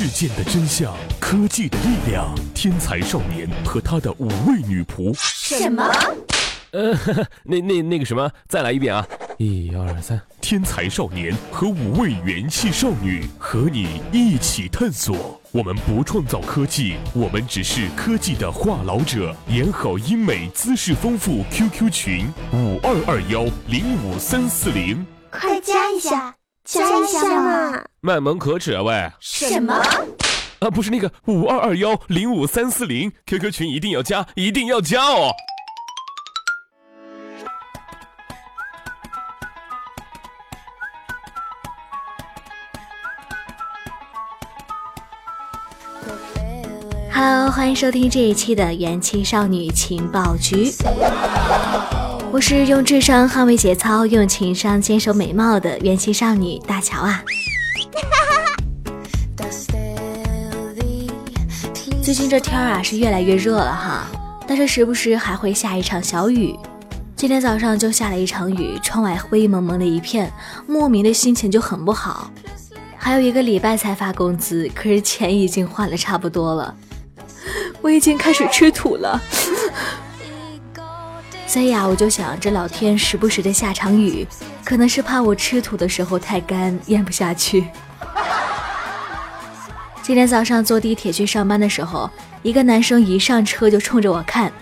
事件的真相，科技的力量，天才少年和他的五位女仆。什么？呃，那那那个什么，再来一遍啊！一二三，天才少年和五位元气少女和你一起探索。我们不创造科技，我们只是科技的话痨者。演好英美，姿势丰富。QQ 群五二二幺零五三四零，快加一下，加一下嘛！卖萌可耻啊喂！什么？啊，不是那个五二二幺零五三四零，QQ 群一定要加，一定要加哦！Hello，欢迎收听这一期的元气少女情报局。我是用智商捍卫节操，用情商坚守美貌的元气少女大乔啊。最近这天啊是越来越热了哈，但是时不时还会下一场小雨。今天早上就下了一场雨，窗外灰蒙蒙的一片，莫名的心情就很不好。还有一个礼拜才发工资，可是钱已经花的差不多了。我已经开始吃土了，所以啊，我就想这老天时不时的下场雨，可能是怕我吃土的时候太干咽不下去。今天早上坐地铁去上班的时候，一个男生一上车就冲着我看，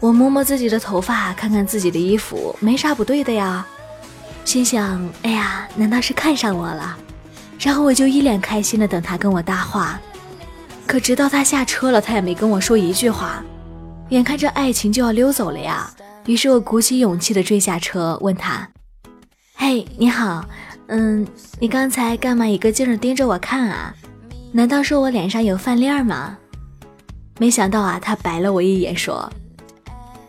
我摸摸自己的头发，看看自己的衣服，没啥不对的呀，心想，哎呀，难道是看上我了？然后我就一脸开心的等他跟我搭话。可直到他下车了，他也没跟我说一句话。眼看着爱情就要溜走了呀，于是我鼓起勇气的追下车，问他：“嘿，你好，嗯，你刚才干嘛一个劲儿盯着我看啊？难道说我脸上有饭粒儿吗？”没想到啊，他白了我一眼，说：“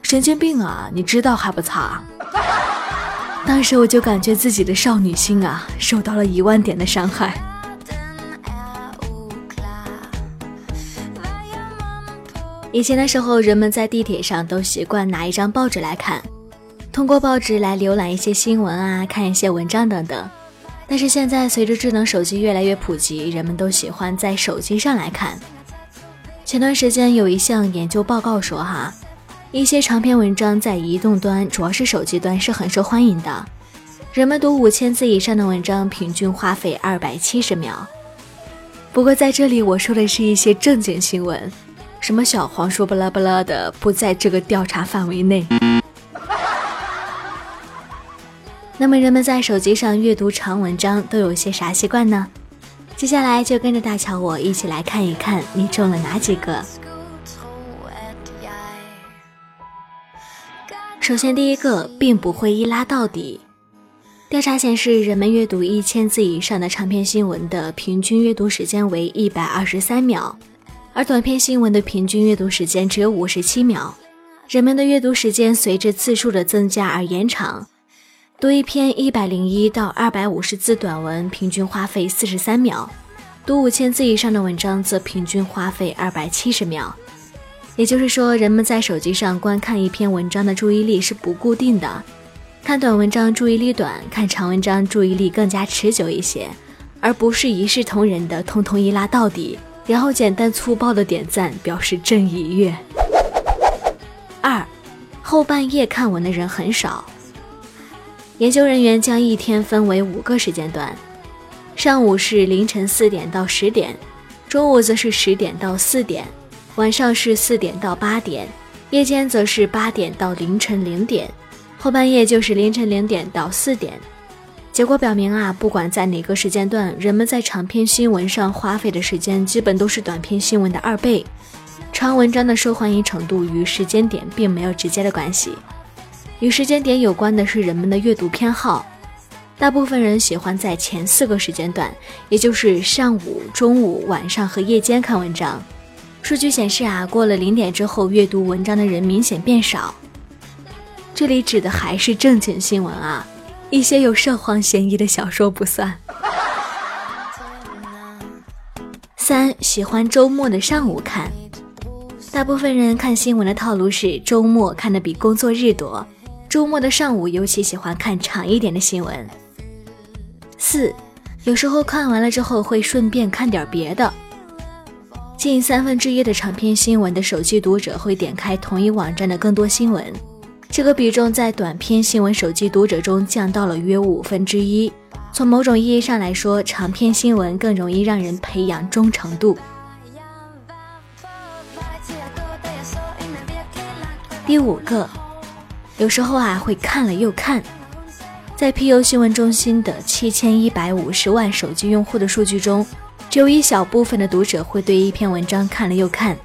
神经病啊，你知道还不擦？” 当时我就感觉自己的少女心啊，受到了一万点的伤害。以前的时候，人们在地铁上都习惯拿一张报纸来看，通过报纸来浏览一些新闻啊，看一些文章等等。但是现在，随着智能手机越来越普及，人们都喜欢在手机上来看。前段时间有一项研究报告说，哈，一些长篇文章在移动端，主要是手机端是很受欢迎的。人们读五千字以上的文章，平均花费二百七十秒。不过在这里，我说的是一些正经新闻。什么小黄书巴拉巴拉的不在这个调查范围内。那么人们在手机上阅读长文章都有些啥习惯呢？接下来就跟着大乔我一起来看一看你中了哪几个。首先第一个并不会一拉到底。调查显示，人们阅读一千字以上的长篇新闻的平均阅读时间为一百二十三秒。而短篇新闻的平均阅读时间只有五十七秒，人们的阅读时间随着字数的增加而延长。读一篇一百零一到二百五十字短文，平均花费四十三秒；读五千字以上的文章，则平均花费二百七十秒。也就是说，人们在手机上观看一篇文章的注意力是不固定的，看短文章注意力短，看长文章注意力更加持久一些，而不是一视同仁的通通一拉到底。然后简单粗暴的点赞表示正一悦。二，后半夜看文的人很少。研究人员将一天分为五个时间段，上午是凌晨四点到十点，中午则是十点到四点，晚上是四点到八点，夜间则是八点到凌晨零点，后半夜就是凌晨零点到四点。结果表明啊，不管在哪个时间段，人们在长篇新闻上花费的时间基本都是短篇新闻的二倍。长文章的受欢迎程度与时间点并没有直接的关系，与时间点有关的是人们的阅读偏好。大部分人喜欢在前四个时间段，也就是上午、中午、晚上和夜间看文章。数据显示啊，过了零点之后，阅读文章的人明显变少。这里指的还是正经新闻啊。一些有涉黄嫌疑的小说不算。三喜欢周末的上午看，大部分人看新闻的套路是周末看的比工作日多，周末的上午尤其喜欢看长一点的新闻。四有时候看完了之后会顺便看点别的，近三分之一的长篇新闻的手机读者会点开同一网站的更多新闻，这个比重在短篇新闻手机读者中降到了约五分之一。从某种意义上来说，长篇新闻更容易让人培养忠诚度。第五个，有时候啊会看了又看。在 PU 新闻中心的七千一百五十万手机用户的数据中，只有一小部分的读者会对一篇文章看了又看，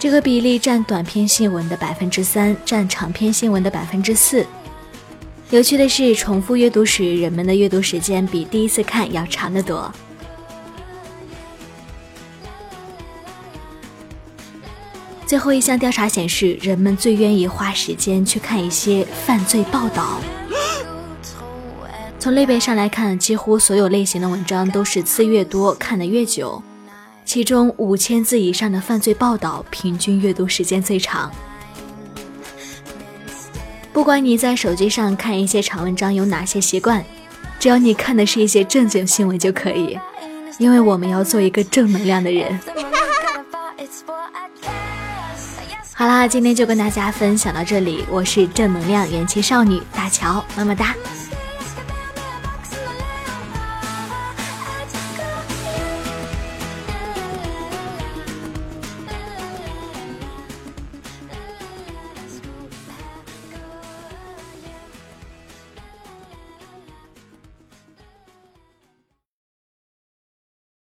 这个比例占短篇新闻的百分之三，占长篇新闻的百分之四。有趣的是，重复阅读时，人们的阅读时间比第一次看要长得多。最后一项调查显示，人们最愿意花时间去看一些犯罪报道。从类别上来看，几乎所有类型的文章都是字越多看得越久，其中五千字以上的犯罪报道，平均阅读时间最长。不管你在手机上看一些长文章有哪些习惯，只要你看的是一些正经新闻就可以，因为我们要做一个正能量的人。好啦，今天就跟大家分享到这里，我是正能量元气少女大乔，么么哒。